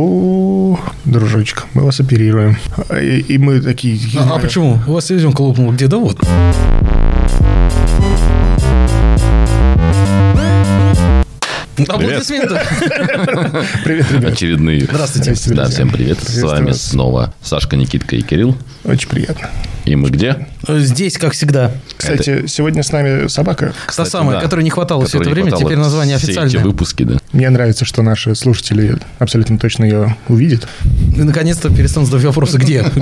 О, дружочек, мы вас оперируем. И, и мы такие... А, а почему? У вас селезенка лопнула где? Да вот. Аплодисменты. Привет, ребят. Очередные. Здравствуйте. Да, всем привет. С вами снова Сашка, Никитка и Кирилл. Очень приятно. И мы где? Здесь, как всегда. Кстати, сегодня с нами собака. Та самая, да. которой не хватало все это время, теперь название все официальное. эти выпуски, да. Мне нравится, что наши слушатели абсолютно точно ее увидят. И наконец-то перестанут задавать вопросы, где.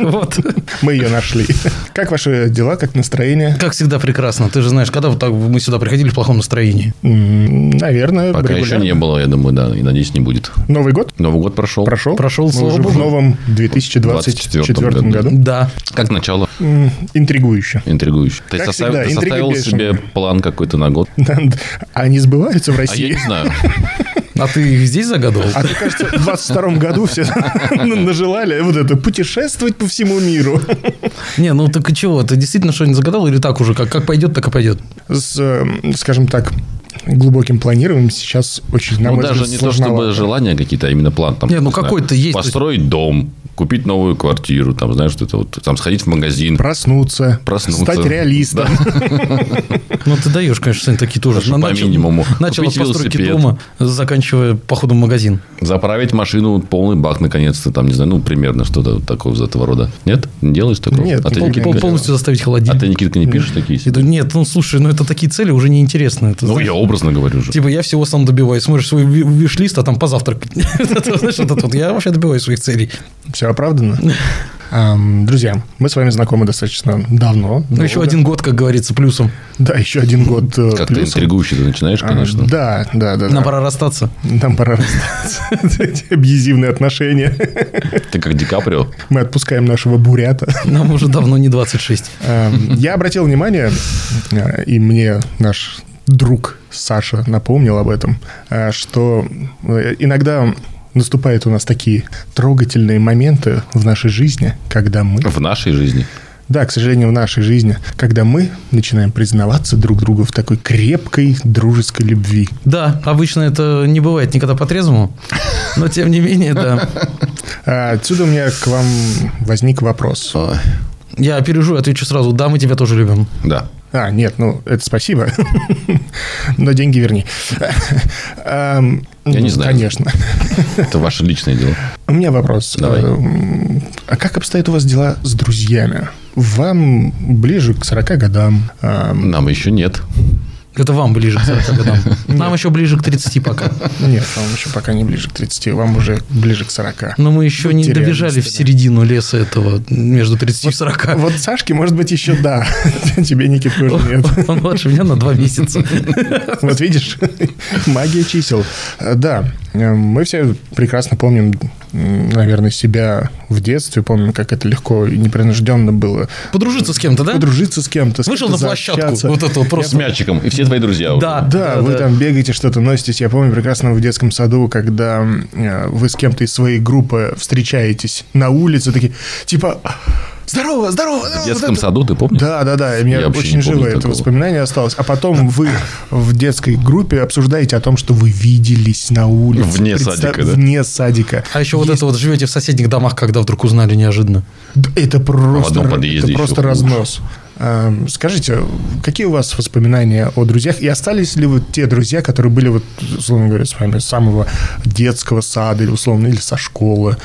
Вот. Мы ее нашли. Как ваши дела, как настроение? Как всегда прекрасно. Ты же знаешь, когда вот так мы сюда приходили в плохом настроении. Наверное, Пока еще не было, я думаю, да, и надеюсь, не будет. Новый год Новый год прошел. прошел? Прошел, Мы слава в новом 2024 году. году. Да. Как начало? М, Интригующе. Интригующе. Ты, Как составил, всегда, ты интрига составил бешеная. себе план какой-то на год? А Они сбываются в А я России? не знаю. А ты их здесь загадывал? А ты, кажется, в 22 году все нажелали вот это путешествовать по всему миру. Не, ну так и чего? Ты действительно что-нибудь загадал или так уже? Как, как пойдет, так и пойдет. С, э, скажем так, глубоким планированием сейчас очень, на Ну, мой даже взгляд, не то, чтобы сложновато. желания какие-то, а именно план. Там, Не, ну, какой-то есть, то есть- Построить дом, купить новую квартиру, там, знаешь, что это вот, там, сходить в магазин. Проснуться, Проснуться. стать реалистом. Ну, ты даешь, конечно, Сань, такие тоже. По минимуму. Начал от постройки дома, заканчивая походом в магазин. Заправить машину полный бак, наконец-то, там, не знаю, ну, примерно что-то такого из этого рода. Нет? Не делаешь такого? Нет, а ты, полностью заставить а холодильник. ты, Никитка, не пишешь такие? Нет, ну слушай, ну это такие цели уже неинтересны. Это, Ну, знаешь, я образно говорю же. Типа я всего сам добиваюсь. Смотришь свой ви- виш-лист, а там позавтракать. Знаешь, вот. Я вообще добиваюсь своих целей. Все оправдано. Ам, Друзья, мы с вами знакомы достаточно давно. Ну, еще один год, как говорится, плюсом. Да, еще один год э, Как-то интригующе ты начинаешь, А, конечно. Да, да, да. Нам пора расстаться. Нам пора расстаться. Эти Абьюзивные отношения. Ты как Ди Каприо. Мы отпускаем нашего бурята. Нам уже давно не 26. Эм, Я обратил внимание, э, и мне наш друг Саша напомнил об этом, э, что иногда наступают у нас такие трогательные моменты в нашей жизни, когда мы, В нашей жизни. да, к сожалению, в нашей жизни, когда мы начинаем признаваться друг другу в такой крепкой дружеской любви. Да, обычно это не бывает никогда по-трезвому. Но тем не менее, да. А Отсюда у меня к вам возник вопрос. Я опережу и отвечу сразу. Да, мы тебя тоже любим. Да. А, нет, ну, это спасибо. Но деньги верни. Я не знаю. Конечно. Это ваше личное дело. У меня вопрос. Давай. Эм, А как обстоят у вас дела с друзьями? Вам ближе к 40 годам. Нам еще нет. Это вам ближе к 40 годам. Нам еще ближе к 30 пока. Нет, вам еще пока не ближе к 30, вам уже ближе к 40. Но мы еще не добежали в середину леса этого между 30 и 40. Вот Сашке, может быть, еще да. Тебе, Никит, тоже нет. Он младше меня на два месяца. Вот видишь, магия чисел. Да, мы все прекрасно помним, наверное, себя в детстве, помним, как это легко и непринужденно было. Подружиться с кем-то, да? Подружиться с кем-то, с Вышел кем-то на площадку. Вот это вот С просто. мячиком. И все твои друзья. уже. Да, Да, вы там бегаете, что-то носитесь. Я помню прекрасно в детском саду, когда э, вы с кем-то из своей группы встречаетесь на улице, такие, типа, здорово, здорово. В детском саду, ты помнишь? Да, да, да. И мне Я вообще очень не помню живо это такого. воспоминание осталось. А потом вы в детской группе обсуждаете о том, что вы виделись на улице. Вне Представ- садика, да? Вне садика. А еще вот Есть- это вот живете в соседних домах, когда вдруг узнали неожиданно. Да, Это просто, одном подъезде это просто разнос. Эм, Скажите, какие у вас воспоминания о друзьях? И остались ли вот те друзья, которые были, вот, условно говоря, с вами с самого детского сада, или условно, или со школы,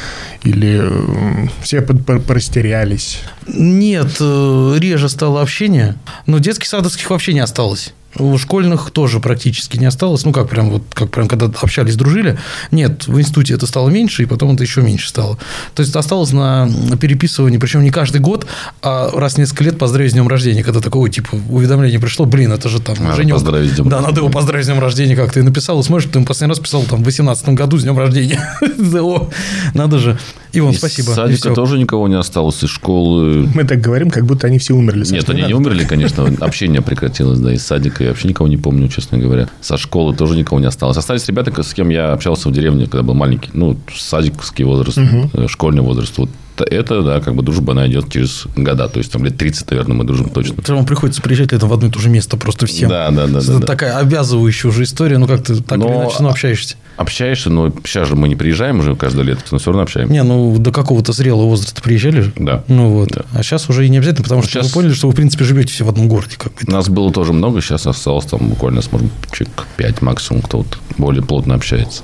или эм, все порастерялись? Нет, э, реже стало общение, но детских садовских вообще не осталось. У школьных тоже практически не осталось. Ну, как прям вот, как прям когда общались, дружили. Нет, в институте это стало меньше, и потом это еще меньше стало. То есть осталось на переписывание, причем не каждый год, а раз в несколько лет поздравить с днем рождения, когда такое, типа, уведомление пришло, блин, это же там Надо Женек. поздравить Да, надо его поздравить с днем рождения, как ты написал, и смотришь, ты ему последний раз писал там в 18 году с днем рождения. Надо же. Иван, Из спасибо. И садика тоже никого не осталось. Из школы... Мы так говорим, как будто они все умерли. Нет, они не умерли, конечно. Общение прекратилось, да, из садика. Я вообще никого не помню, честно говоря. Со школы тоже никого не осталось. Остались ребята, с кем я общался в деревне, когда был маленький. Ну, садиковский возраст, э, школьный возраст. Вот это, да, как бы дружба, она идет через года. То есть, там лет 30, наверное, мы дружим точно. Вам приходится приезжать летом в одно и то же место просто всем. Да, да, да, Это да, да. такая обязывающая уже история, ну как ты так или Но- иначе ну, общаешься. Общаешься, но сейчас же мы не приезжаем уже каждое лето, но все равно общаемся. Не, ну до какого-то зрелого возраста приезжали же. Да. Ну вот. Да. А сейчас уже и не обязательно, потому что Сейчас- вы поняли, что вы, в принципе, живете все в одном городе. Как бы. Нас было тоже много, сейчас осталось там буквально, может, человек 5 максимум, кто вот более плотно общается.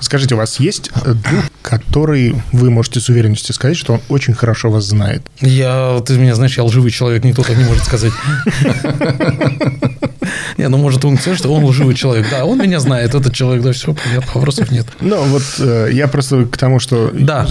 Скажите, у вас есть э, друг, который вы можете с уверенностью сказать, что он очень хорошо вас знает? Я, ты меня знаешь, я лживый человек, никто так не может сказать. Не, ну может он сказать, что он лживый человек. Да, он меня знает, этот человек, да, все, понятно, вопросов нет. Ну, вот э, я просто к тому, что Да.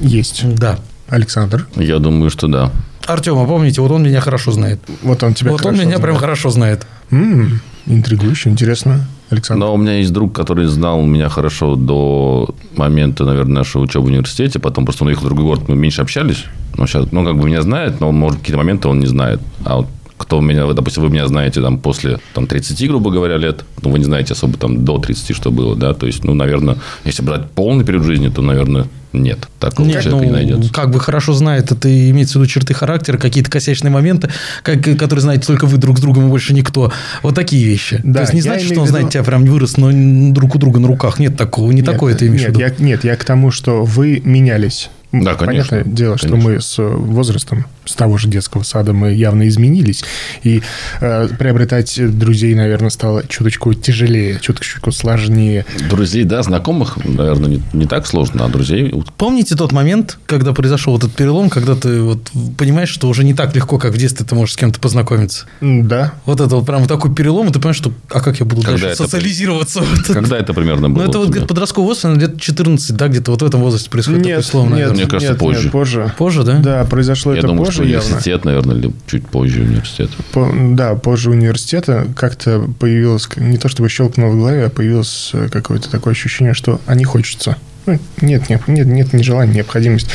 есть. Да. Александр, Я думаю, что да. Артем, а помните, вот он меня хорошо знает. вот он тебя вот он меня прям знает. хорошо знает. М, интригующе, интересно. Александр. Но у меня есть друг, который знал меня хорошо до момента, наверное, нашей учебы в университете. Потом просто он уехал в другой город, мы меньше общались. Но сейчас, ну, как бы меня знает, но, может, какие-то моменты он не знает. А вот кто меня, допустим, вы меня знаете там после там, 30, грубо говоря, лет, ну, вы не знаете особо там до 30, что было, да, то есть, ну, наверное, если брать полный период жизни, то, наверное, нет, такого Нет, человека не ну, найдется. как бы хорошо знает, это имеется в виду черты характера, какие-то косячные моменты, как, которые знаете только вы друг с другом и больше никто. Вот такие вещи. Да, То есть не значит, что он в виду- знает тебя прям вырос, но друг у друга на руках. Нет такого, не Нет, такое ты имеешь в нет, виду. Я, нет, я к тому, что вы менялись. Да, конечно, Понятное дело, что конечно. мы с возрастом, с того же детского сада мы явно изменились. И э, приобретать друзей, наверное, стало чуточку тяжелее, чуточку сложнее. Друзей, да, знакомых, наверное, не, не так сложно, а друзей вот Помните тот момент, когда произошел вот этот перелом, когда ты вот понимаешь, что уже не так легко, как в детстве ты можешь с кем-то познакомиться? Да. Вот это вот прям такой перелом, и ты понимаешь, что а как я буду Когда дальше это социализироваться? Вот Когда это примерно было? Ну, это вот где-то подростковый возраст, лет 14, да, где-то вот в этом возрасте происходит такой слом, наверное. Мне кажется, нет, позже. нет, позже. Позже, да? Да, произошло Я это думаю, позже что явно. университет, наверное, или чуть позже университет. По- да, позже университета как-то появилось, не то чтобы щелкнуло в голове, а появилось э, какое-то такое ощущение, что а не хочется. Ну, Нет, нет, нет, нет ни желания, необходимость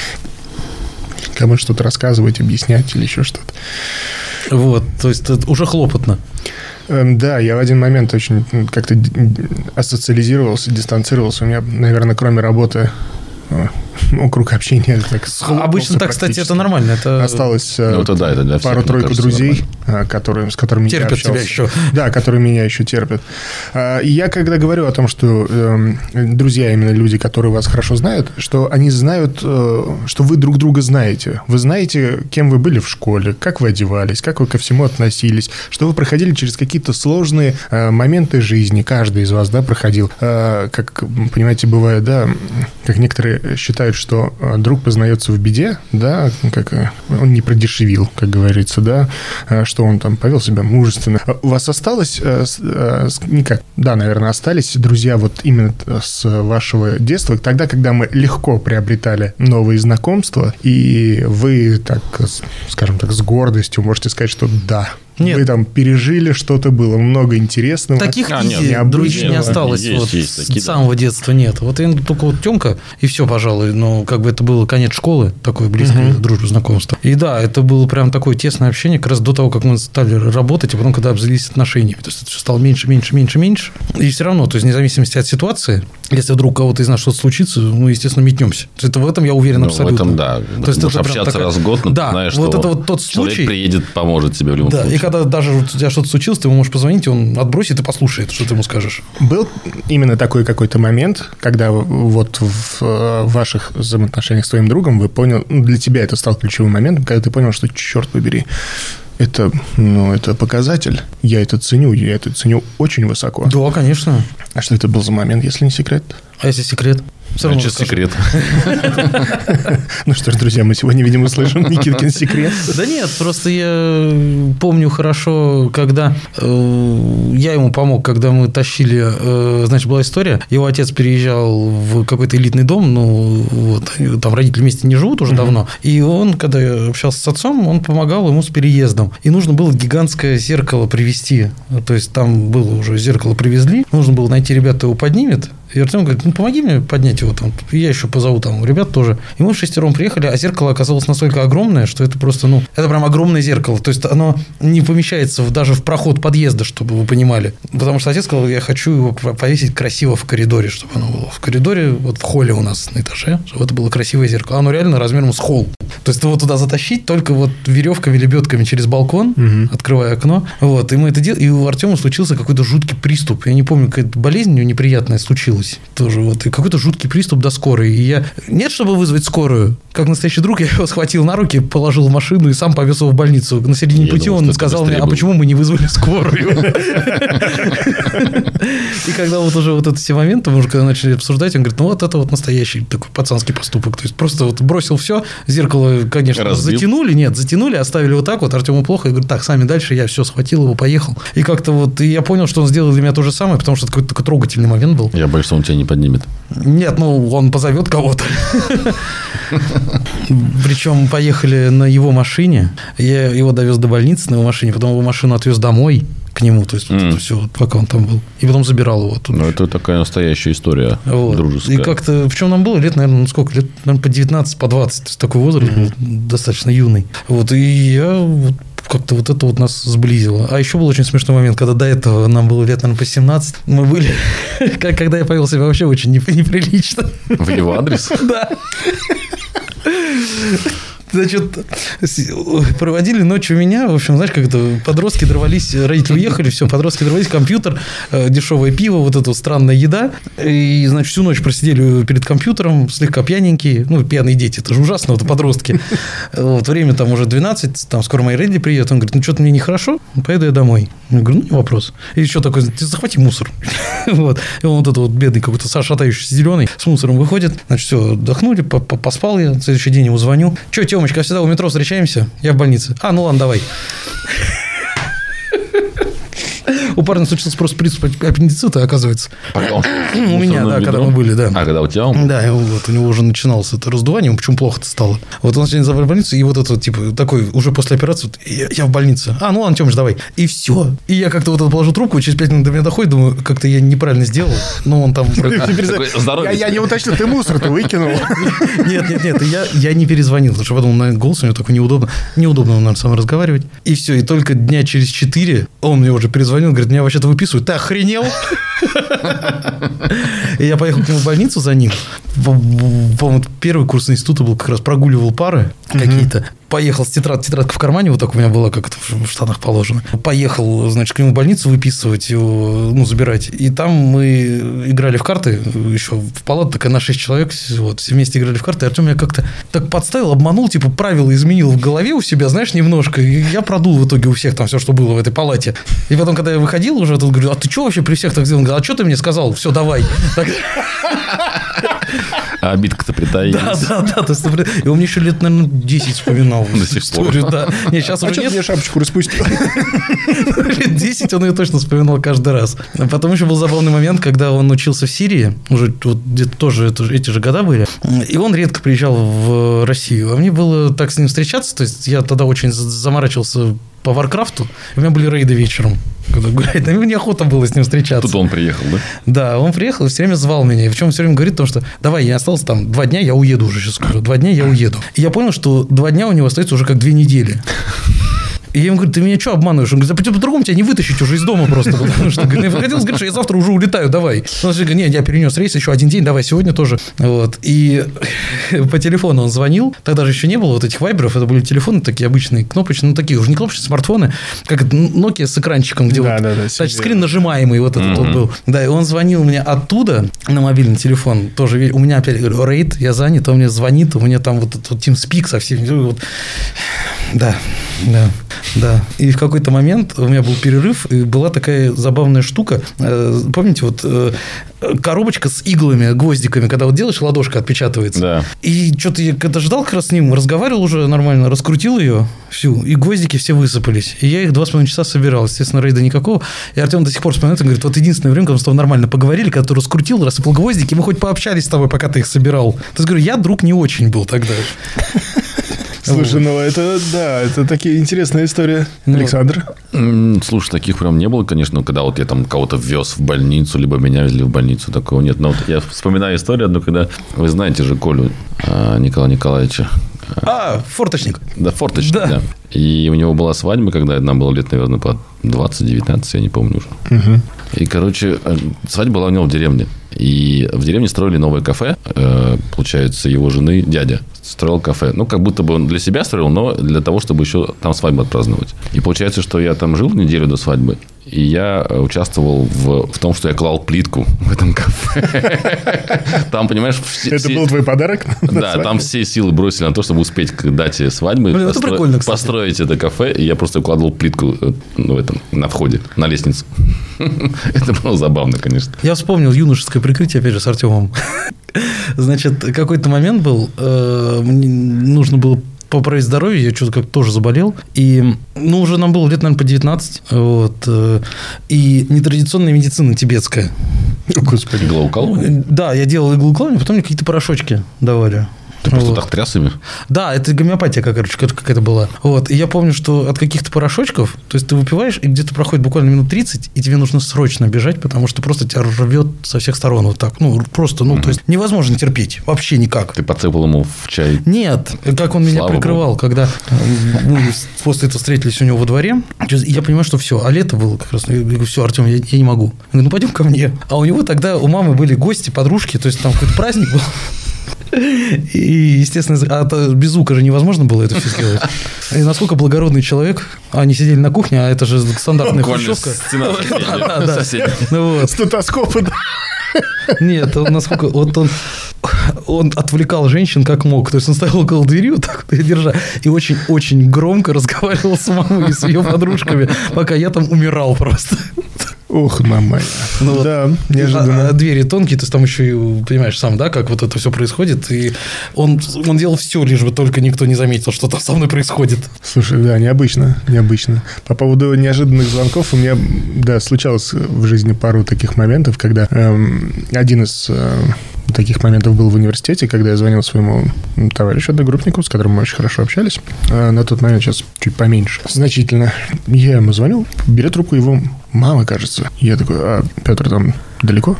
кому что-то рассказывать, объяснять или еще что-то. Вот, то есть это уже хлопотно. Эм, Да, я в один момент очень как-то асоциализировался, дистанцировался. У меня, наверное, кроме работы э, ну, круг общения так схлопнулся Обычно так, кстати, это нормально. Это Осталось э, Ну, это да, это для пару-тройку друзей, э, которые, с которыми я терпят тебя общался. еще. Да, которые меня еще терпят. А, и Я когда говорю о том, что эм, друзья именно люди, которые вас хорошо знают, что они знают, э, что вы друг друга знаете. Вы знаете, кем вы были в школе, как вы одевались, как вы ко всему относились, что вы проходили через какие-то сложные э, моменты жизни. Каждый из вас, да, проходил. Э, Как, понимаете, бывает, да, как некоторые считают, что э, друг познается в беде, да, как э, он не продешевил, как говорится, да, э, что он там повел себя мужественно. А У вас осталось, никак, да, наверное, остались друзья вот именно с вашего детства, тогда, когда мы легко приобретали новые знакомства, и вы так, скажем так, с гордостью можете сказать, что да, Нет. вы там пережили, что-то было много интересного. Таких А, нет, необычного. друзей не осталось. Есть, вот, есть с такие, да. самого детства нет. Вот я только вот Тёмка, и все, пожалуй. Но как бы это было конец школы, такое близкое дружбу, знакомство. И да, это было прям такое тесное общение как раз до того, как мы стали работать, а потом, когда обзавелись отношениями. То есть это все стало меньше, меньше, меньше, меньше. И все равно, то есть вне зависимости от ситуации, если вдруг у кого-то из нас что-то случится, мы, естественно, метнемся. То есть это в этом я уверен Ну, абсолютно. В этом, да. То есть Можешь это общаться такая- раз в год, но Да, ты знаешь, вот что это вот тот человек случай- приедет, поможет тебе в любом Да, случае. Когда даже у тебя что-то случилось, ты ему можешь позвонить, и он отбросит и послушает, что ты ему скажешь. Был именно такой какой-то момент, когда вот в э, ваших взаимоотношениях с твоим другом вы понял, ну, для тебя это стал ключевым моментом, когда ты понял, что, черт побери, это, ну, это показатель. Я это ценю, я это ценю очень высоко. Да, конечно. А что это был за момент, если не секрет? А если секрет? Все равно Значит, расскажу. секрет. Ну что ж, друзья, мы сегодня, видимо, слышим Никиткин секрет. Да нет, просто я помню хорошо, когда э, я ему помог, когда мы тащили, э, значит, была история, его отец переезжал в какой-то элитный дом, ну, вот, там родители вместе не живут уже давно, и он, когда я общался с отцом, он помогал ему с переездом, и нужно было гигантское зеркало привезти, то есть там было уже зеркало привезли, нужно было найти ребят, кто его поднимет, и Артем говорит, ну, помоги мне поднять его там. И я еще позову там ребят тоже. И мы в шестером приехали, а зеркало оказалось настолько огромное, что это просто, ну, это прям огромное зеркало. То есть оно не помещается в- даже в проход подъезда, чтобы вы понимали. Потому что отец сказал, я хочу его повесить красиво в коридоре, чтобы оно было в коридоре, вот в холле у нас на этаже, чтобы это было красивое зеркало. Оно реально размером с холл. То есть его туда затащить только вот веревками, лебедками через балкон, открывая окно. Вот, и мы это делали. И у Артема случился какой-то жуткий приступ. Я не помню, какая-то болезнь у него неприятная случилась. Тоже вот. И какой-то жуткий приступ до скорой. И я... Нет, чтобы вызвать скорую. Как настоящий друг, я его схватил на руки, положил в машину и сам повез его в больницу. На середине Я пути думал, он сказал мне, а было». почему мы не вызвали скорую? И когда вот уже вот эти все моменты, мы уже когда начали обсуждать, он говорит, ну вот это вот настоящий такой пацанский поступок. То есть просто вот бросил все, зеркало, конечно, Разбил. затянули, нет, затянули, оставили вот так вот, Артему плохо, я говорю, так, сами дальше, я все схватил его, поехал. И как-то вот, и я понял, что он сделал для меня то же самое, потому что это какой-то такой трогательный момент был. Я боюсь, что он тебя не поднимет. Нет, ну, он позовет кого-то. Причем поехали на его машине. Я его довез до больницы на его машине, потом его машину отвез домой к нему, то есть вот Мгм. это все, пока он там был. И потом забирал его оттуда. Ну, это такая настоящая история Вот. дружеская. И как-то, в чем нам было? Лет, наверное, ну сколько? Лет, наверное, по 19, по 20. То есть такой возраст был достаточно юный. Вот. И я вот как-то вот это вот нас сблизило. А еще был очень смешной момент, когда до этого нам было лет, наверное, по 17. Мы были, когда я повел себя вообще очень неп- неприлично. В его адрес? Да. Значит, проводили ночь у меня. В общем, знаешь, как это, подростки дорвались, родители уехали, все, подростки дорвались, компьютер, э, дешевое пиво, вот эта вот странная еда. И, значит, всю ночь просидели перед компьютером, слегка пьяненькие. Ну, пьяные дети, это же ужасно, вот подростки. Вот, время там уже 12, там скоро мои родители приедут. Он говорит, ну, что-то мне нехорошо, поеду я домой. Я говорю, ну, не вопрос. И еще такой, ты захвати мусор. Вот. И он вот этот вот бедный какой-то шатающийся зеленый с мусором выходит. Значит, все, отдохнули, по- по- поспал я. На следующий день ему звоню. Че, Темочка, всегда у метро встречаемся? Я в больнице. А, ну ладно, давай. У парня случился просто приступ аппендицита, оказывается. У меня, да, когда мы были, да. А, когда у тебя он? Да, вот у него уже начиналось это раздувание, ему почему плохо-то стало. Вот он сегодня забрали в больницу, и вот это вот, типа, такой, уже после операции, вот, я, я в больнице. А, ну ладно, Тёмыч, давай. И все. И я как-то вот положу трубку, и через пять минут до меня доходит, думаю, как-то я неправильно сделал. Ну, он там... Я, не уточнил, ты мусор-то выкинул. Нет, нет, нет, я, я не перезвонил, потому что потом на голос у него такой неудобно. Неудобно, наверное, мной разговаривать. И все, и только дня через четыре он мне уже перезвонил, говорит, меня вообще-то выписывают. Ты охренел? И я поехал к нему в больницу за ним. По- По-моему, первый курс института был как раз прогуливал пары какие-то. Поехал с тетрадь, тетрадка в кармане, вот так у меня была, как это в штанах положено. Поехал, значит, к нему в больницу выписывать его, ну, забирать. И там мы играли в карты, еще в палату такая на 6 человек, вот, все вместе играли в карты. И Артем меня как-то так подставил, обманул, типа правила изменил в голове у себя, знаешь, немножко. И я продул в итоге у всех там все, что было в этой палате. И потом, когда я выходил уже, тут говорю, а ты что вообще при всех так сделал? Он говорит, а что ты мне сказал? Все, давай. А обидка-то притаилась. Да, да, да. И он мне еще лет, наверное, 10 вспоминал До эту сих историю. Да. Не, сейчас А уже нет. мне шапочку распустил? Лет 10 он ее точно вспоминал каждый раз. А Потом еще был забавный момент, когда он учился в Сирии, уже вот где-то тоже это эти же года были, и он редко приезжал в Россию. А мне было так с ним встречаться, то есть я тогда очень за- заморачивался по Варкрафту, у меня были рейды вечером, когда гулять. Мне охота было с ним встречаться. Тут он приехал, да? Да, он приехал и все время звал меня. И причем он все время говорит, потому что давай, я остался там два дня, я уеду уже сейчас скоро. Два дня я уеду. И я понял, что два дня у него остается уже как две недели. И я ему говорю, ты меня что обманываешь? Он говорит, да по- по-другому тебя не вытащить уже из дома просто. Потому что, говорит, мне хотелось сказать, что я завтра уже улетаю, давай. Он говорит, нет, я перенес рейс еще один день, давай сегодня тоже. Вот. И по телефону он звонил. Тогда же еще не было вот этих вайберов. Это были телефоны такие обычные, кнопочные, ну такие уже не кнопочные, смартфоны, как Nokia с экранчиком, где Да, вот да, да, тачскрин нажимаемый вот этот вот был. Да, и он звонил мне оттуда на мобильный телефон. Тоже у меня опять говорю, рейд, я занят, он мне звонит, у меня там вот этот вот TeamSpeak со всеми. Вот. Да, да, да. И в какой-то момент у меня был перерыв, и была такая забавная штука. Э, Помните, вот э, коробочка с иглами, гвоздиками, когда вот делаешь, ладошка отпечатывается. Да. И что-то я когда ждал как раз с ним, разговаривал уже нормально, раскрутил ее всю, и гвоздики все высыпались. И я их два с половиной часа собирал. Естественно, рейда никакого. И Артем до сих пор вспоминает, он говорит, вот единственное время, когда мы с тобой нормально поговорили, когда ты раскрутил, рассыпал гвоздики, мы хоть пообщались с тобой, пока ты их собирал. То есть, говорю, я друг не очень был тогда. Слушай, ну это, да, это такие интересная история. Ну, Александр? Слушай, таких прям не было, конечно, когда вот я там кого-то вез в больницу, либо меня везли в больницу, такого нет. Но вот я вспоминаю историю одну, когда вы знаете же Колю а, Николая Николаевича. А, форточник. Да, форточник, Да. да. И у него была свадьба, когда нам было лет, наверное, по 20-19, я не помню уже. И, короче, э, свадьба была у него в деревне. И в деревне строили новое кафе. Э, Получается, его жены дядя строил кафе. Ну, как будто бы он для себя строил, но для того, чтобы еще там свадьбу отпраздновать. И получается, что я там жил неделю до свадьбы, и я участвовал в, в том, что я клал плитку в этом кафе. Там, понимаешь... Все, Это был твой подарок? Да, там все силы бросили на то, чтобы успеть к дате свадьбы Блин, постро- построить это кафе. И я просто укладывал плитку э, ну, в этом, на входе, на лестницу. Это было забавно, конечно. Я вспомнил юношеское прикрытие, опять же, с Артемом. Значит, какой-то момент был, э, мне нужно было поправить здоровье, я что-то как тоже заболел. И, ну, уже нам было лет, наверное, по 19. Вот, э, и нетрадиционная медицина тибетская. Господи. Иглоукалывание? Да, я делал иглоукалывание, потом мне какие-то порошочки давали. Ты просто Вот. так тряс ими? Да, это гомеопатия, как, короче, как- какая-то была. Вот. И я помню, что от каких-то порошочков, то есть ты выпиваешь, и где-то проходит буквально минут 30, и тебе нужно срочно бежать, потому что просто тебя рвет со всех сторон вот так. Ну, просто, ну, то есть невозможно терпеть. Вообще никак. Ты подсыпал ему в чай Нет, как он меня Слава прикрывал, когда э, мы после этого встретились у него во дворе, я понимаю, что все, а лето было как раз, я говорю, все, Артем, я, я не могу. Он говорит, ну пойдем ко мне. А у него тогда, у мамы были гости, подружки, то есть там какой-то праздник был. И, естественно, а это без звука же невозможно было это все сделать. И насколько благородный человек, они сидели на кухне, а это же стандартная хрущевка. стена Да, да. Ну вот. Стетоскопы, да. Нет, он насколько... Вот он, он отвлекал женщин как мог. То есть он стоял около двери, вот так вот, и держа, и очень-очень громко разговаривал с мамой и с ее подружками, пока я там умирал просто. Ох, мама. Ну вот. Да, А, а неожиданно. двери тонкие, то есть там еще, и, понимаешь, сам, да, как вот это все происходит. И он, он делал все, лишь бы только никто не заметил, что там со мной происходит. Слушай, да, необычно, необычно. По поводу неожиданных звонков, у меня, да, случалось в жизни пару таких моментов, когда эм, один из э, таких моментов был в университете, когда я звонил своему товарищу, одногруппнику, с которым мы очень хорошо общались. Э, на тот момент сейчас чуть поменьше. Значительно. Я ему звонил, берет трубку его мама, кажется. Я такой, а Петр там далеко?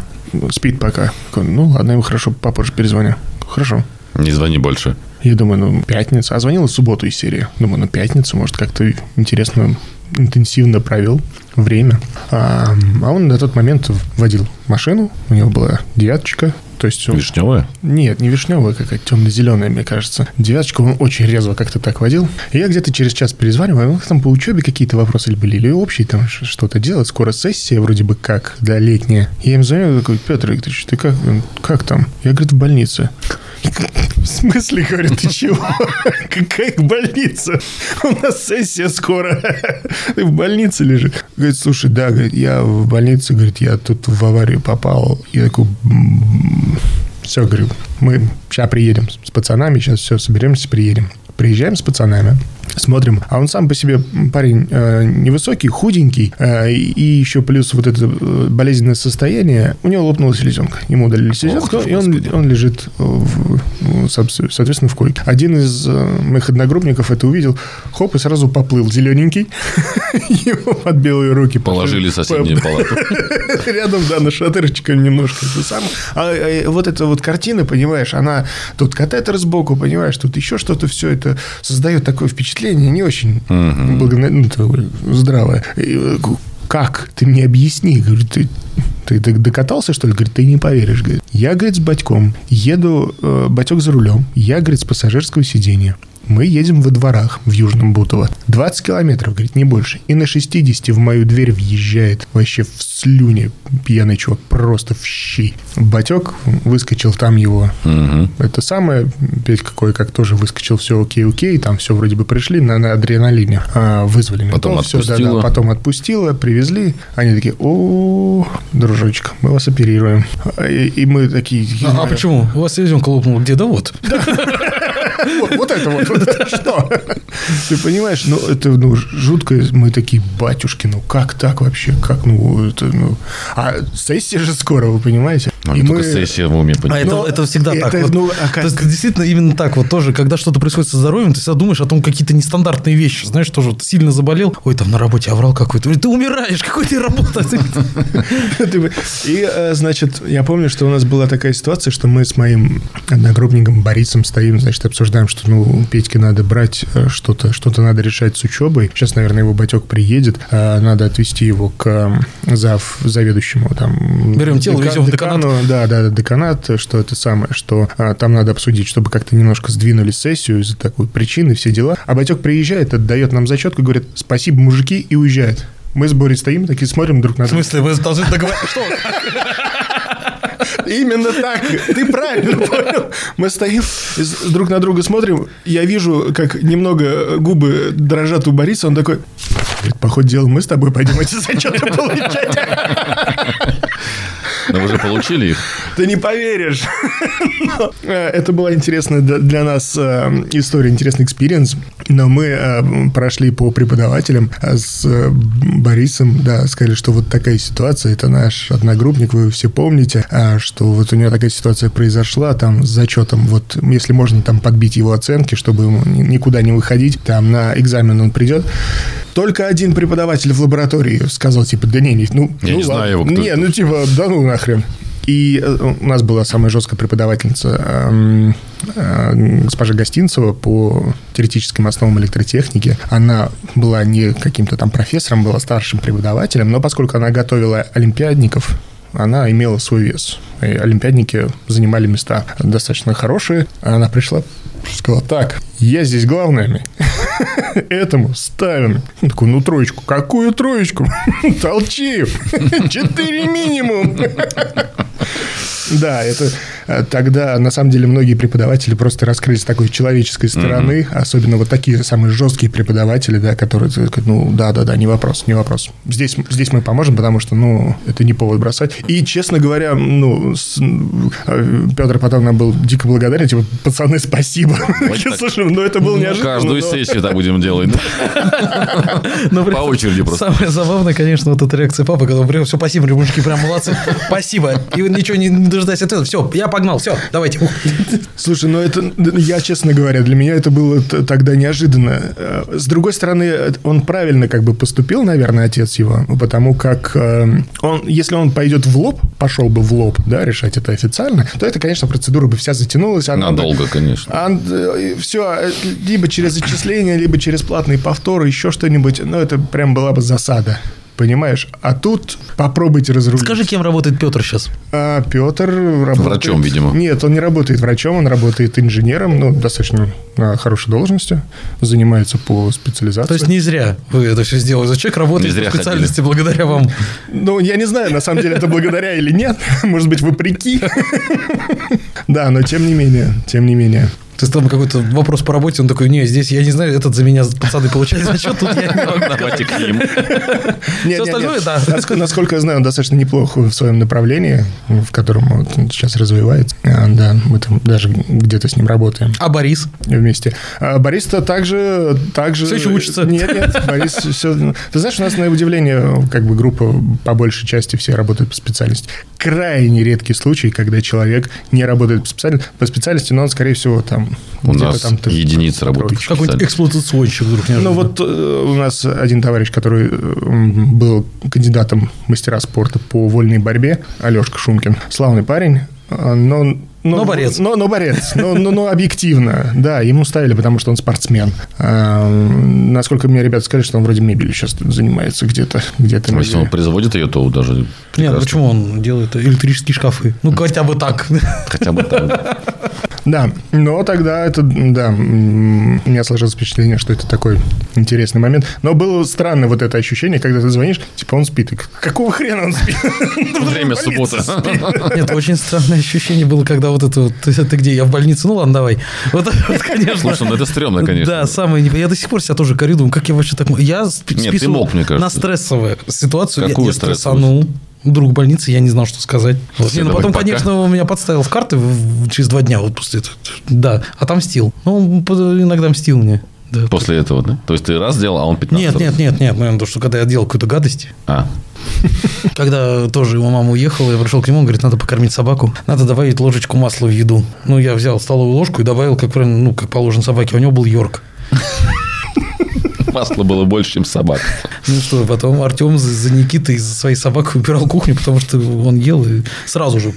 Спит пока. Такой, Ну, ладно, ему хорошо, попозже перезвоню. Хорошо. Не звони больше. Я думаю, ну, пятница. А звонила в субботу из серии. Думаю, ну, пятница, может, как-то интересно, интенсивно провел время. А, а он на тот момент водил машину. У него была девяточка. То есть он- Вишневая? нет, не вишневая, какая-то темно-зеленая, мне кажется. Девяточку он очень резво как-то так водил. И я где-то через час перезваниваю, у них там по учебе какие-то вопросы были, или общие там что-то делать. Скоро сессия вроде бы как, да, летняя. Я им звоню, такой, Петр Викторович, ты как, Он, как там? Я, говорит, в больнице. В смысле, говорю, ты чего? Какая больница? У нас сессия скоро. Ты в больнице лежишь. Говорит, слушай, да, говорит, я в больнице, говорит, я тут в аварию попал. Я такой, все, говорю, мы сейчас приедем с пацанами, сейчас все, соберемся, приедем. Приезжаем с пацанами, смотрим, а он сам по себе парень э, невысокий, худенький, э, и еще плюс вот это э, болезненное состояние, у него лопнула селезенка. Ему удалили селезенку, и он, Господи. он лежит, в, ну, соотс- соответственно, в койке. Один из э, моих одногруппников это увидел, хоп, и сразу поплыл зелененький, его под белые руки Положили в соседнюю палату. Рядом, да, на шатырочка немножко. А, э, вот эта вот картина, понимаешь, она тут катетер сбоку, понимаешь, тут еще что-то, все это создает такое впечатление не очень благоно- ну, такое здравое. Э, как? Ты мне объясни. Говорю, ты, ты, докатался, что ли? Говорит, ты не поверишь. Говорит. Я, говорит, с батьком еду, э, батек за рулем, я, говорит, с пассажирского сиденья. Мы едем во дворах в Южном Бутово. 20 километров, говорит, не больше. И на 60 в мою дверь въезжает вообще в слюне пьяный чувак, просто в щи. Батек выскочил, там его Мгм. это самое, Петька кое-как тоже выскочил, все окей-окей, там все вроде бы пришли на, на адреналине, а, вызвали ментов, Потом всё, да, отпустило. да, потом отпустило, привезли, они такие, о, дружочек, мы вас оперируем. А, И, и мы такие... А, знаю, почему? У вас селезенка лопнула где? Да вот. Вот, вот это вот, вот это что? Ты понимаешь, ну, это, ну, жутко, мы такие, батюшки, ну, как так вообще, как, ну, это, ну... А сессия же скоро, вы понимаете? Ну, не только сессия в уме А это, это всегда это, так. Вот. ну, а как- То есть, действительно, именно так вот тоже, когда что-то происходит со здоровьем, ты всегда думаешь о том, какие-то нестандартные вещи. Знаешь, тоже вот сильно заболел, ой, там на работе оврал какой-то. Ты умираешь, какой ты работа? И, э, значит, я помню, что у нас была такая ситуация, что мы с моим одногруппником Борисом стоим, значит, обсуждаем, что, ну, Петя Витьке надо брать э, что-то, что-то надо решать с учебой. Сейчас, наверное, его батек приедет, а надо отвезти его к зав, заведующему там. Берем тело, везем в деканат. Да, да, деканат, что это самое, что а, там надо обсудить, чтобы как-то немножко сдвинули сессию из-за такой причины, все дела. А батек приезжает, отдает нам зачетку, говорит, спасибо, мужики, и уезжает. Мы с Борей стоим, такие смотрим друг на друга. В смысле, вы должны договориться? Что? Именно так. Ты правильно понял. Мы стоим, друг на друга смотрим. Я вижу, как немного губы дрожат у Бориса. Он такой, говорит, по ходу дела мы с тобой пойдем эти зачеты получать. Но вы же получили их. Ты не поверишь. Э, это была интересная для нас э, история, интересный experience. Но мы э, прошли по преподавателям с Борисом, да, сказали, что вот такая ситуация, это наш одногруппник, вы все помните, что вот у него такая ситуация произошла, там с зачетом, вот если можно там подбить его оценки, чтобы ему никуда не выходить, там на экзамен он придет. Только один преподаватель в лаборатории сказал, типа, да не, не ну... Я ну, не знаю его, кто Не, ну типа, да ну нахрен. И э, у нас была самая жесткая преподавательница эм, э, госпожа Гостинцева по теоретическим основам электротехники. Она была не каким-то там профессором, была старшим преподавателем, но поскольку она готовила олимпиадников, она имела свой вес. И олимпиадники занимали места достаточно хорошие. Она пришла, сказала, так, я здесь главная. Этому ставим. Он такой, ну, троечку. Какую троечку? Толчиев. Четыре минимум. Да, это тогда, на самом деле, многие преподаватели просто раскрылись с такой человеческой стороны, mm-hmm. особенно вот такие самые жесткие преподаватели, да, которые, ну, да-да-да, не вопрос, не вопрос. Здесь, здесь мы поможем, потому что, ну, это не повод бросать. И, честно говоря, ну, с, э, Петр потом нам был дико благодарен, типа, пацаны, спасибо. Слушай, ну, это было неожиданно. Каждую сессию так будем делать. Ну, По очереди просто. Самое забавное, конечно, вот эта реакция папы, когда он прям, все, спасибо, мужики, прям молодцы, спасибо. И ничего не дожидаясь ответа, все, я погнал, все, давайте. Слушай, ну это, я честно говоря, для меня это было тогда неожиданно. Э, с другой стороны, он правильно как бы поступил, наверное, отец его, потому как э, он, если он пойдет в лоб, пошел бы в лоб, да, решать это официально, то это, конечно, процедура бы вся затянулась. Надолго, бы, конечно. А, все, либо через отчисление, либо через платные повторы, еще что-нибудь, ну, это прям была бы засада понимаешь? А тут попробуйте разрулить. Скажи, кем работает Петр сейчас? А, Петр работает... Врачом, видимо. Нет, он не работает врачом, он работает инженером, ну, достаточно на хорошей должности, занимается по специализации. То есть не зря вы это все сделали. За человек работает по специальности ходили. благодаря вам. Ну, я не знаю, на самом деле, это благодаря или нет. Может быть, вопреки. Да, но тем не менее, тем не менее. Ты там какой-то вопрос по работе, он такой, не, здесь я не знаю, этот за меня пацаны получали зачет, тут я не могу. Давайте к ним. Все остальное, да. Насколько я знаю, он достаточно неплохо в своем направлении, в котором он сейчас развивается. А, да, мы там даже где-то с ним работаем. А Борис? Вместе. А Борис-то также... также... Все еще учится? Нет, нет, Борис все... Ты знаешь, у нас на удивление, как бы группа по большей части все работают по специальности. Крайне редкий случай, когда человек не работает по специальности, по специальности но он, скорее всего, там у нас там единицы работают. Какой-нибудь эксплуатационщик вдруг не Ну, вот э, у нас один товарищ, который был кандидатом мастера спорта по вольной борьбе, Алешка Шумкин, славный парень, а, но но, но борец. Но, но борец. Но, но, но объективно. Да, ему ставили, потому что он спортсмен. А, насколько мне ребята сказали, что он вроде мебелью сейчас занимается где-то. где-то Если он производит ее, то даже Нет, почему он делает электрические шкафы? Ну, хотя бы так. Хотя бы так. Да, но тогда это, да, у меня сложилось впечатление, что это такой интересный момент. Но было странно вот это ощущение, когда ты звонишь, типа он спит. И какого хрена он спит? Время субботы. Нет, очень странное ощущение было, когда вот это вот, ты где, я в больнице, ну ладно, давай. Вот это конечно. Слушай, ну это стрёмно, конечно. Да, самое, я до сих пор себя тоже корю, думаю, как я вообще так... Я списывал на стрессовую ситуацию. Какую я стрессанул друг больницы, я не знал, что сказать. Вот. Не, ну, потом, пока. конечно, он меня подставил в карты через два дня вот после этого. Да, отомстил. Ну, он иногда мстил мне. Да. После этого, да? То есть ты раз сделал, а он 15 Нет, нет, нет, нет. Наверное, то, что когда я делал какую-то гадость. А. Когда тоже его мама уехала, я пришел к нему, он говорит, надо покормить собаку, надо добавить ложечку масла в еду. Ну, я взял столовую ложку и добавил, как правильно, ну, как положено собаке. У него был Йорк. Масла было больше, чем собак. Ну что, потом Артем за, за Никитой, за своей собакой убирал кухню, потому что он ел и сразу же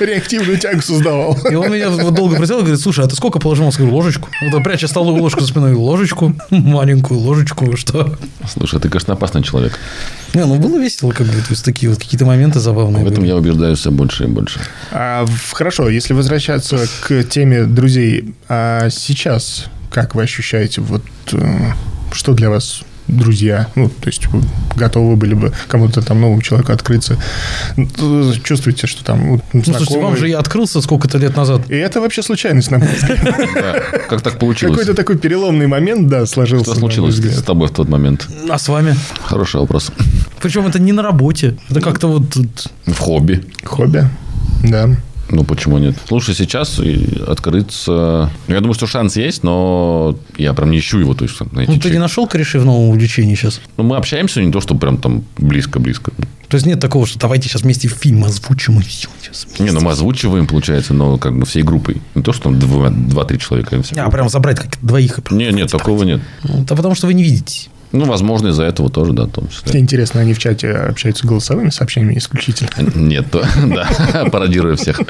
Реактивную тягу создавал. И он меня долго просил, говорит, слушай, а ты сколько положил? Я говорю, ложечку. Вот, пряча столовую ложку за спиной, ложечку, маленькую ложечку, что? Слушай, ты, конечно, опасный человек. Не, ну было весело, как бы, то есть такие вот какие-то моменты забавные. В этом были. я убеждаюсь все больше и больше. А, хорошо, если возвращаться к теме друзей, а сейчас как вы ощущаете, вот э, что для вас друзья? Ну, то есть вы готовы были бы кому-то там новому человеку открыться? Ну, Чувствуете, что там вот, Ну, слушайте, знакомый- вам же я открылся сколько-то лет назад. И это вообще случайность, на мой взгляд. Как так получилось? Какой-то такой переломный момент, да, сложился. Что случилось с тобой в тот момент? А с вами? Хороший вопрос. Причем это не на работе. Это как-то вот... В хобби. Хобби, да. Ну, почему нет? Слушай, сейчас открыться... ну, Я думаю, что шанс есть, но я прям не ищу его. То есть, знаете, Ну, ты не нашел корешей в новом увлечении сейчас? Ну, мы общаемся не то, что прям там близко-близко. То есть нет такого, что давайте сейчас вместе фильм озвучим и все. Сейчас Не, ну мы озвучиваем, получается, но как бы всей группой. Не то, что там два- два-три человека. а прям забрать как двоих. и Не, нет, такого нет. Ну, Да потому что вы не видите. Ну, возможно, из-за этого тоже, да, в том числе. Мне интересно, они в чате общаются голосовыми сообщениями исключительно? Нет, да, пародируя всех.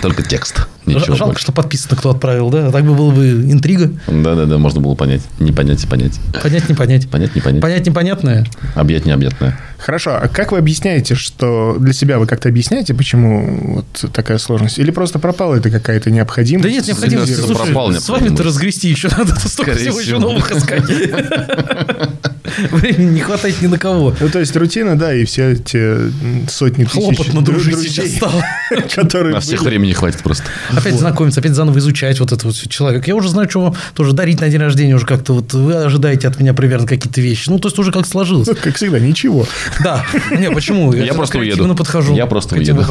Только текст. Ничего Жалко, больше. что подписано, кто отправил, да? А так бы было бы интрига. Да-да-да, можно было понять. Не понять и понять. Понять, не понять. Понять, не понять. Понять непонятное. Объять, необъятное. Хорошо, а как вы объясняете, что для себя вы как-то объясняете, почему вот такая сложность? Или просто пропала это какая-то необходимость? Да нет, необходимо. кажется, Слушай, пропал с вами-то необходимость. разгрести еще надо. Столько Скорее всего еще новых искать. Времени не хватает ни на кого. Ну, то есть рутина, да, и все те м, сотни тысяч Хлопотно дру- дружить сейчас стало. которые На всех времени хватит просто. Опять знакомиться, опять заново изучать вот это вот человек. Я уже знаю, что вам тоже дарить на день рождения уже как-то вот вы ожидаете от меня примерно какие-то вещи. Ну, то есть уже как сложилось. Ну, Как всегда, ничего. Да. Не, почему? Я просто креативно уеду. подхожу. Я просто уеду.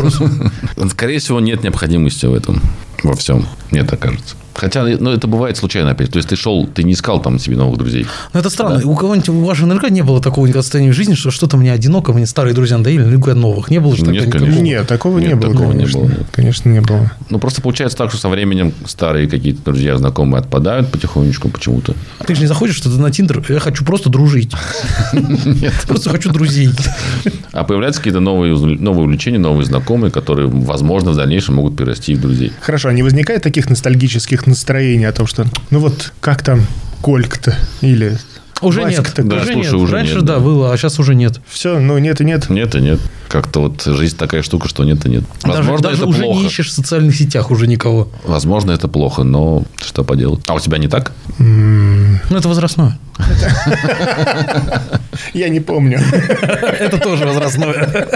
Скорее всего, нет необходимости в этом. Во всем. Мне так кажется. Хотя, ну, это бывает случайно опять. То есть, ты шел, ты не искал там себе новых друзей. Ну, это странно. У кого-нибудь, у вашего наверняка не было такого никогда состояния в жизни, что что-то мне одиноко, мне старые друзья надоели, ну, новых. Не было же Нет, такого? Нет, такого Нет, не было, такого не конечно. было, нет. Конечно, не было. Ну, просто получается так, что со временем старые какие-то друзья, знакомые отпадают потихонечку почему-то. А Ты же не заходишь что-то на Тиндер, я хочу просто дружить. Нет. Просто хочу друзей. А появляются какие-то новые, новые увлечения, новые знакомые, которые, возможно, в дальнейшем могут перерасти в друзей. Хорошо, а не возникает таких ностальгических настроений о том, что, ну вот, как там Колька-то или Уже нет. да, уже слушай, нет. уже Раньше, нет, да, да. было, а сейчас уже нет. Все, ну нет и нет. Нет и нет. Как-то вот жизнь такая штука, что нет и нет. Даже, Возможно, даже это уже плохо. не ищешь в социальных сетях уже никого. Возможно, это плохо, но что поделать. А у тебя не так? Ну, это возрастное. Я не помню. Это тоже возрастное.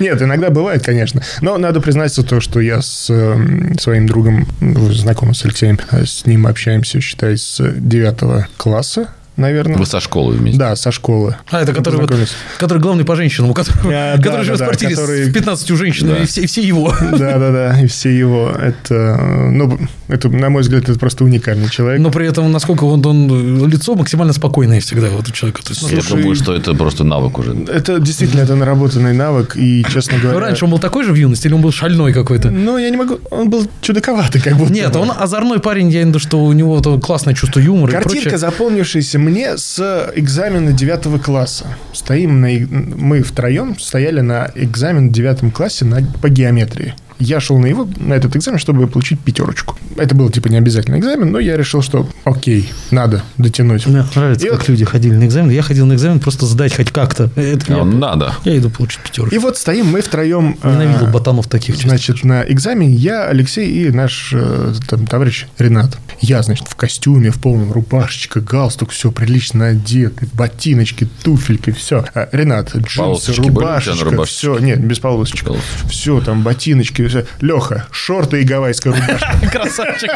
Нет, иногда бывает, конечно. Но надо признаться то, что я с э, своим другом, ну, знакомым с Алексеем, э, с ним общаемся, считай, с девятого класса, наверное. Вы со школы вместе. Да, со школы. А, это который, вот, который главный по женщинам, у которого, Да, который да, живет да, в квартире который- с 15 женщинами, Да. и, все, и все его. Да, да, да, и все его. Это, ну, это, на мой взгляд, это просто уникальный человек. Но при этом, насколько он, он лицо максимально спокойное всегда вот у человека. То есть, ну, Я Слушай, думаю, что это просто навык уже. Это действительно это наработанный навык, и, честно ну, говоря... раньше он был такой же в юности, или он был шальной какой-то? Ну, я не могу... Он был чудаковатый, как будто Нет, бы. он озорной парень, я имею в виду, что у него классное чувство юмора Картинка, запомнившаяся мне с экзамена девятого класса. Стоим на... Мы втроем стояли на экзамен в девятом классе на... по геометрии. Я шел на его, на этот экзамен, чтобы получить пятерочку. Это был, типа, не обязательный экзамен, но я решил, что окей, надо дотянуть. Мне нравится, И как вот- люди ходили на экзамен. Я ходил на экзамен просто сдать хоть как-то. Это А я, Надо. я иду получить пятерку. И вот стоим мы втроем... э, Ненавидел ботанов таких. честно. Значит, на экзамене я, Алексей и наш э, там, товарищ Ренат. Я, значит, в костюме, в полном рубашечка, галстук, все прилично одет, ботиночки, туфельки, все. Ренат, джинсы, рубашечка, все, нет, без. Полосочек. Все, там ботиночки, все. Леха, шорты и гавайская рубашка. Красавчик.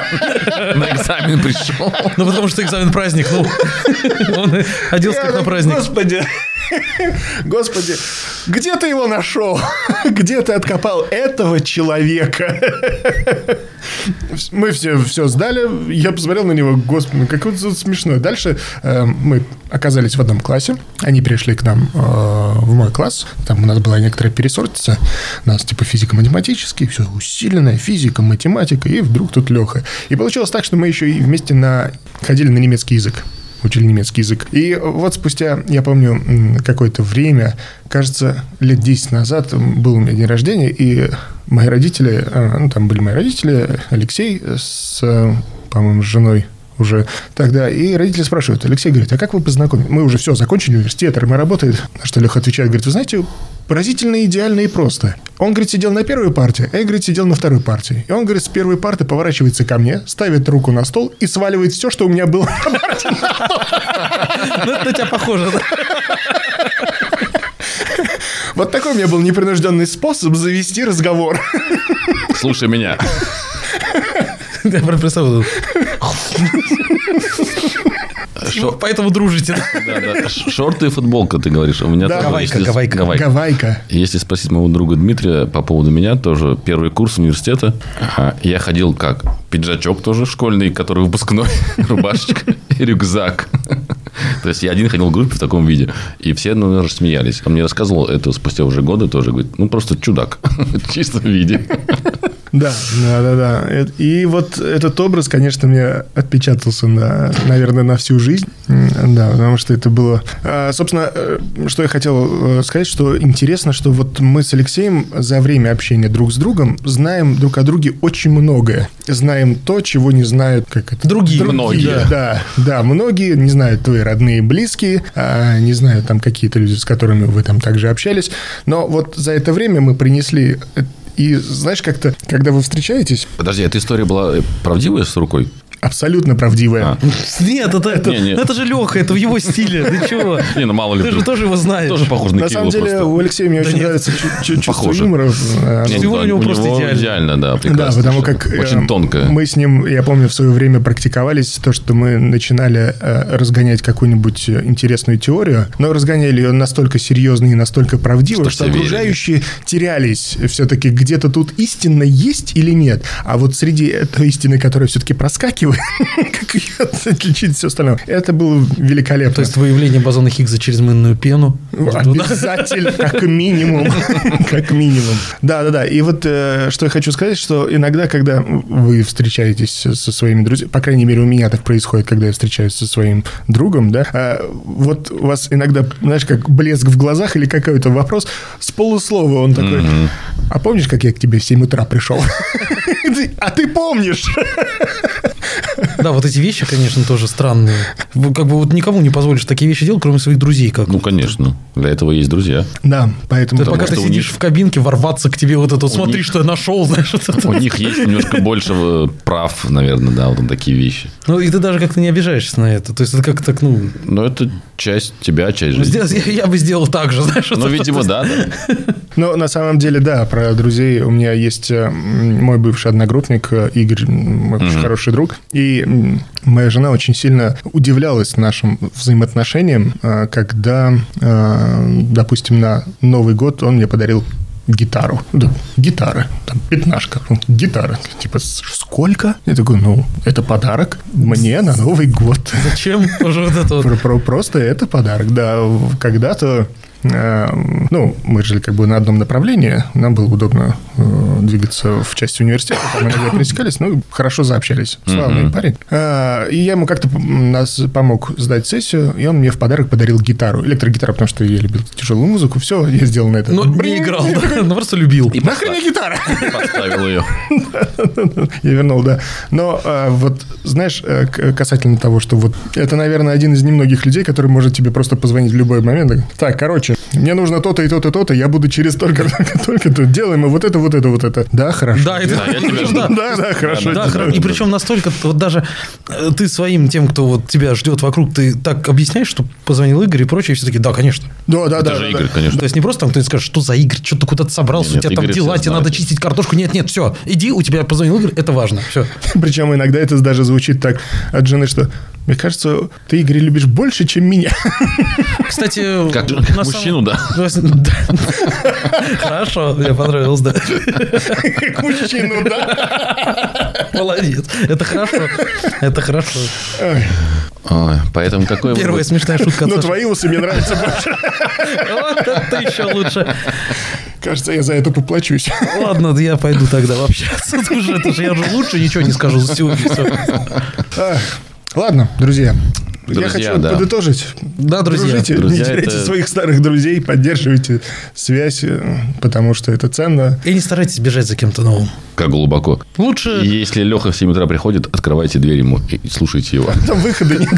На экзамен пришел. Ну, потому что экзамен праздник. Ну, он оделся как на праздник. Господи, господи, где ты его нашел? Где ты откопал этого человека? Мы все, все сдали. Я посмотрел на него, господи, как он тут смешной. Дальше э, мы оказались в одном классе. Они пришли к нам э, в мой класс. Там у нас была некоторая пересортица. У нас типа физико-математический, все усиленная физика, математика. И вдруг тут Леха. И получилось так, что мы еще и вместе на... ходили на немецкий язык учили немецкий язык. И вот спустя, я помню, какое-то время, кажется, лет 10 назад был у меня день рождения, и мои родители, э, ну, там были мои родители, Алексей с, э, по-моему, женой уже тогда. И родители спрашивают, Алексей говорит, а как вы познакомились? Мы уже все, закончили университет, мы работает. На что Леха отвечает, говорит, вы знаете, поразительно идеально и просто. Он, говорит, сидел на первой партии, а я, говорит, сидел на второй партии. И он, говорит, с первой парты поворачивается ко мне, ставит руку на стол и сваливает все, что у меня было на парте. Ну, это на тебя похоже, да? Вот такой у меня был непринужденный способ завести разговор. Слушай меня. Я представил. Шо- Поэтому дружите. да? Да, Шорты и футболка, ты говоришь. У меня Да. тоже, Гавайка, если- гавайка. Гавайка. Гавайка. Если спросить моего друга Дмитрия по поводу меня, тоже первый курс университета. Ага, Я ходил как? Пиджачок тоже школьный, который выпускной, рубашечка и рюкзак. То есть я один ходил в группе в таком виде. И все, ну, наверное, смеялись. Он мне рассказывал это спустя уже годы тоже. Говорит, ну, просто чудак. В чистом виде. Да, да, да, да. И вот этот образ, конечно, мне отпечатался, на, наверное, на всю жизнь. Да, потому что это было... А, Собственно, э, что я хотел э, сказать, что интересно, что вот мы с Алексеем за время общения друг с другом знаем друг о друге очень многое. Знаем то, чего не знают как это, Другие. Многие. Да, да, многие не знают твои родные и близкие, а, не знают там какие-то люди, с которыми вы там также общались. Но вот за это время мы принесли... И знаешь, как-то, когда вы встречаетесь, Подожди, эта история была правдивая с рукой? Абсолютно правдивая. А. Нет, это, это, Не, не. это же Леха, это в его стиле. Ты чего? Не, ну мало ли. Ты же тоже его знаешь. Тоже похож на На самом деле, у Алексея мне очень нравится чу- чу- чувство Похоже. юмора. Э, да, у него просто идеально. да, Да, потому как э, Очень тонко. мы с ним, я помню, в свое время практиковались, то, что мы начинали э, разгонять какую-нибудь э, интересную теорию, но разгоняли ее настолько серьезно и настолько правдиво, Что окружающие терялись все-таки, где-то тут истинно есть или нет. А вот среди этой истины, которая все-таки проскакивает, как ее отличить все остальное, это было великолепно. То есть выявление бозона Хиггса через мыльную пену. Обязательно, как минимум. Как минимум. Да, да, да. И вот э, что я хочу сказать, что иногда, когда вы встречаетесь со своими друзьями, по крайней мере, у меня так происходит, когда я встречаюсь со своим другом, да, э, вот у вас иногда, знаешь, как блеск в глазах или какой-то вопрос с полуслова он такой, а помнишь, как я к тебе в 7 утра пришел? А ты помнишь? Да, вот эти вещи, конечно, тоже странные. Как бы вот никому не позволишь такие вещи делать, кроме своих друзей. Как Ну, конечно. Для этого есть друзья. Да, поэтому... Ты пока ты сидишь них- в кабинке, ворваться к тебе вот это, вот смотри, них- что я нашел, знаешь, вот это. У них есть немножко больше э, прав, наверное, да, вот на такие вещи. Ну, и ты даже как-то не обижаешься на это. То есть, это как так, ну, Но это часть тебя, часть жизни. я, я бы сделал так же, знаешь. Ну, видимо, да. Ну, на самом деле, да, про друзей у меня есть э, мой бывший одногруппник э, Игорь, мой очень хороший друг, и моя жена очень сильно удивлялась нашим взаимоотношениям, э, когда, э, допустим, на Новый год он мне подарил гитару. Да, гитара. Там пятнашка. Ну, Гитара. Типа, «С- сколько? Я такой, ну, это подарок мне на Новый год. Зачем? Уже вот это вот. Про- про- Просто это подарок, да. Когда-то, ну, мы жили как бы на одном направлении, нам было удобно э, двигаться в части университета, там иногда пересекались, ну, хорошо заобщались. Славный парень. А, И я ему как-то нас помог сдать сессию, и он мне в подарок подарил гитару, электрогитару, потому что я любил тяжелую музыку. Все, я сделал на это. Ну, не играл, да, ну просто любил. И Нахрен мне гитара? поставил ее. Я вернул, да. Но вот, знаешь, э, касательно того, что вот это, наверное, один из немногих людей, который может тебе просто позвонить в любой момент. Так, короче, мне нужно то-то и то-то, то-то, я буду через только, только-то. Делаем мы вот это, вот это, вот это. Да, хорошо. Да, это, Да, я тебя да. Да, да, хорошо. Да, и причем настолько, вот даже э, ты своим тем, кто вот тебя ждет вокруг, ты так объясняешь, что позвонил Игорь и прочие, все таки да, конечно. Да, да, да. Это же да, Игорь, да. конечно. То есть не просто там кто-нибудь скажет, что за Игорь, что ты куда-то собрался, Нет, у тебя там Игорь дела, тебе надо чистить картошку. Нет, нет, все, иди, у тебя позвонил Игорь, это важно, все. Причем иногда это даже звучит так от жены, что мне кажется, ты, Игорь, любишь больше, чем меня. Кстати, Как, как самом- мужчину, да. Да. Хорошо, мне понравилось, да. Как мужчину, да. Молодец. Это хорошо. Это хорошо. Поэтому какой Первая смешная шутка Но твои усы мне нравятся больше. Вот это еще лучше. Кажется, я за это поплачусь. Ладно, да я пойду тогда общаться. Это уже, это же я же лучше ничего не скажу за сегодня. Ладно, друзья, я Друзья, хочу да. подытожить. Да, друзья. Дружите, Друзья, не теряйте это- своих старых друзей, поддерживайте связь, э, потому что это ценно. И не старайтесь бежать за кем-то новым. Как глубоко. Лучше если Леха в 7 утра приходит, открывайте дверь ему и слушайте его. Там выхода нет.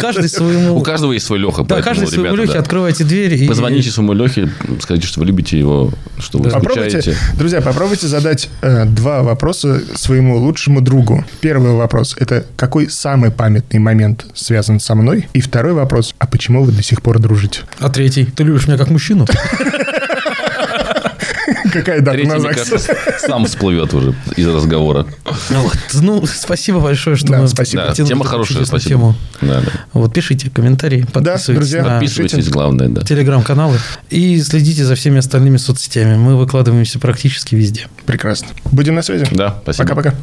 каждый своему... У каждого есть свой Леха. Да, каждый своему Лехе да. открывайте дверь. Позвоните своему Лехе, скажите, что вы любите его, что вы скучаете. друзья, попробуйте задать э, два вопроса своему лучшему другу. Первый вопрос – это какой самый памятный момент связан со мной? И второй вопрос – а почему вы до сих пор дружите? А третий? Ты любишь меня как мужчину? Какая дата Третий, на кажется, сам всплывет уже из разговора. Вот. Ну, спасибо большое, что Да, мы спасибо. Да, тема хорошая, спасибо. тему. Да, да. Вот, пишите комментарии, подписывайтесь друзья, на Подписывайтесь, главное, да. телеграм-каналы и следите за всеми остальными соцсетями. Мы выкладываемся практически везде. Прекрасно. Будем на связи. Да, спасибо. Пока-пока.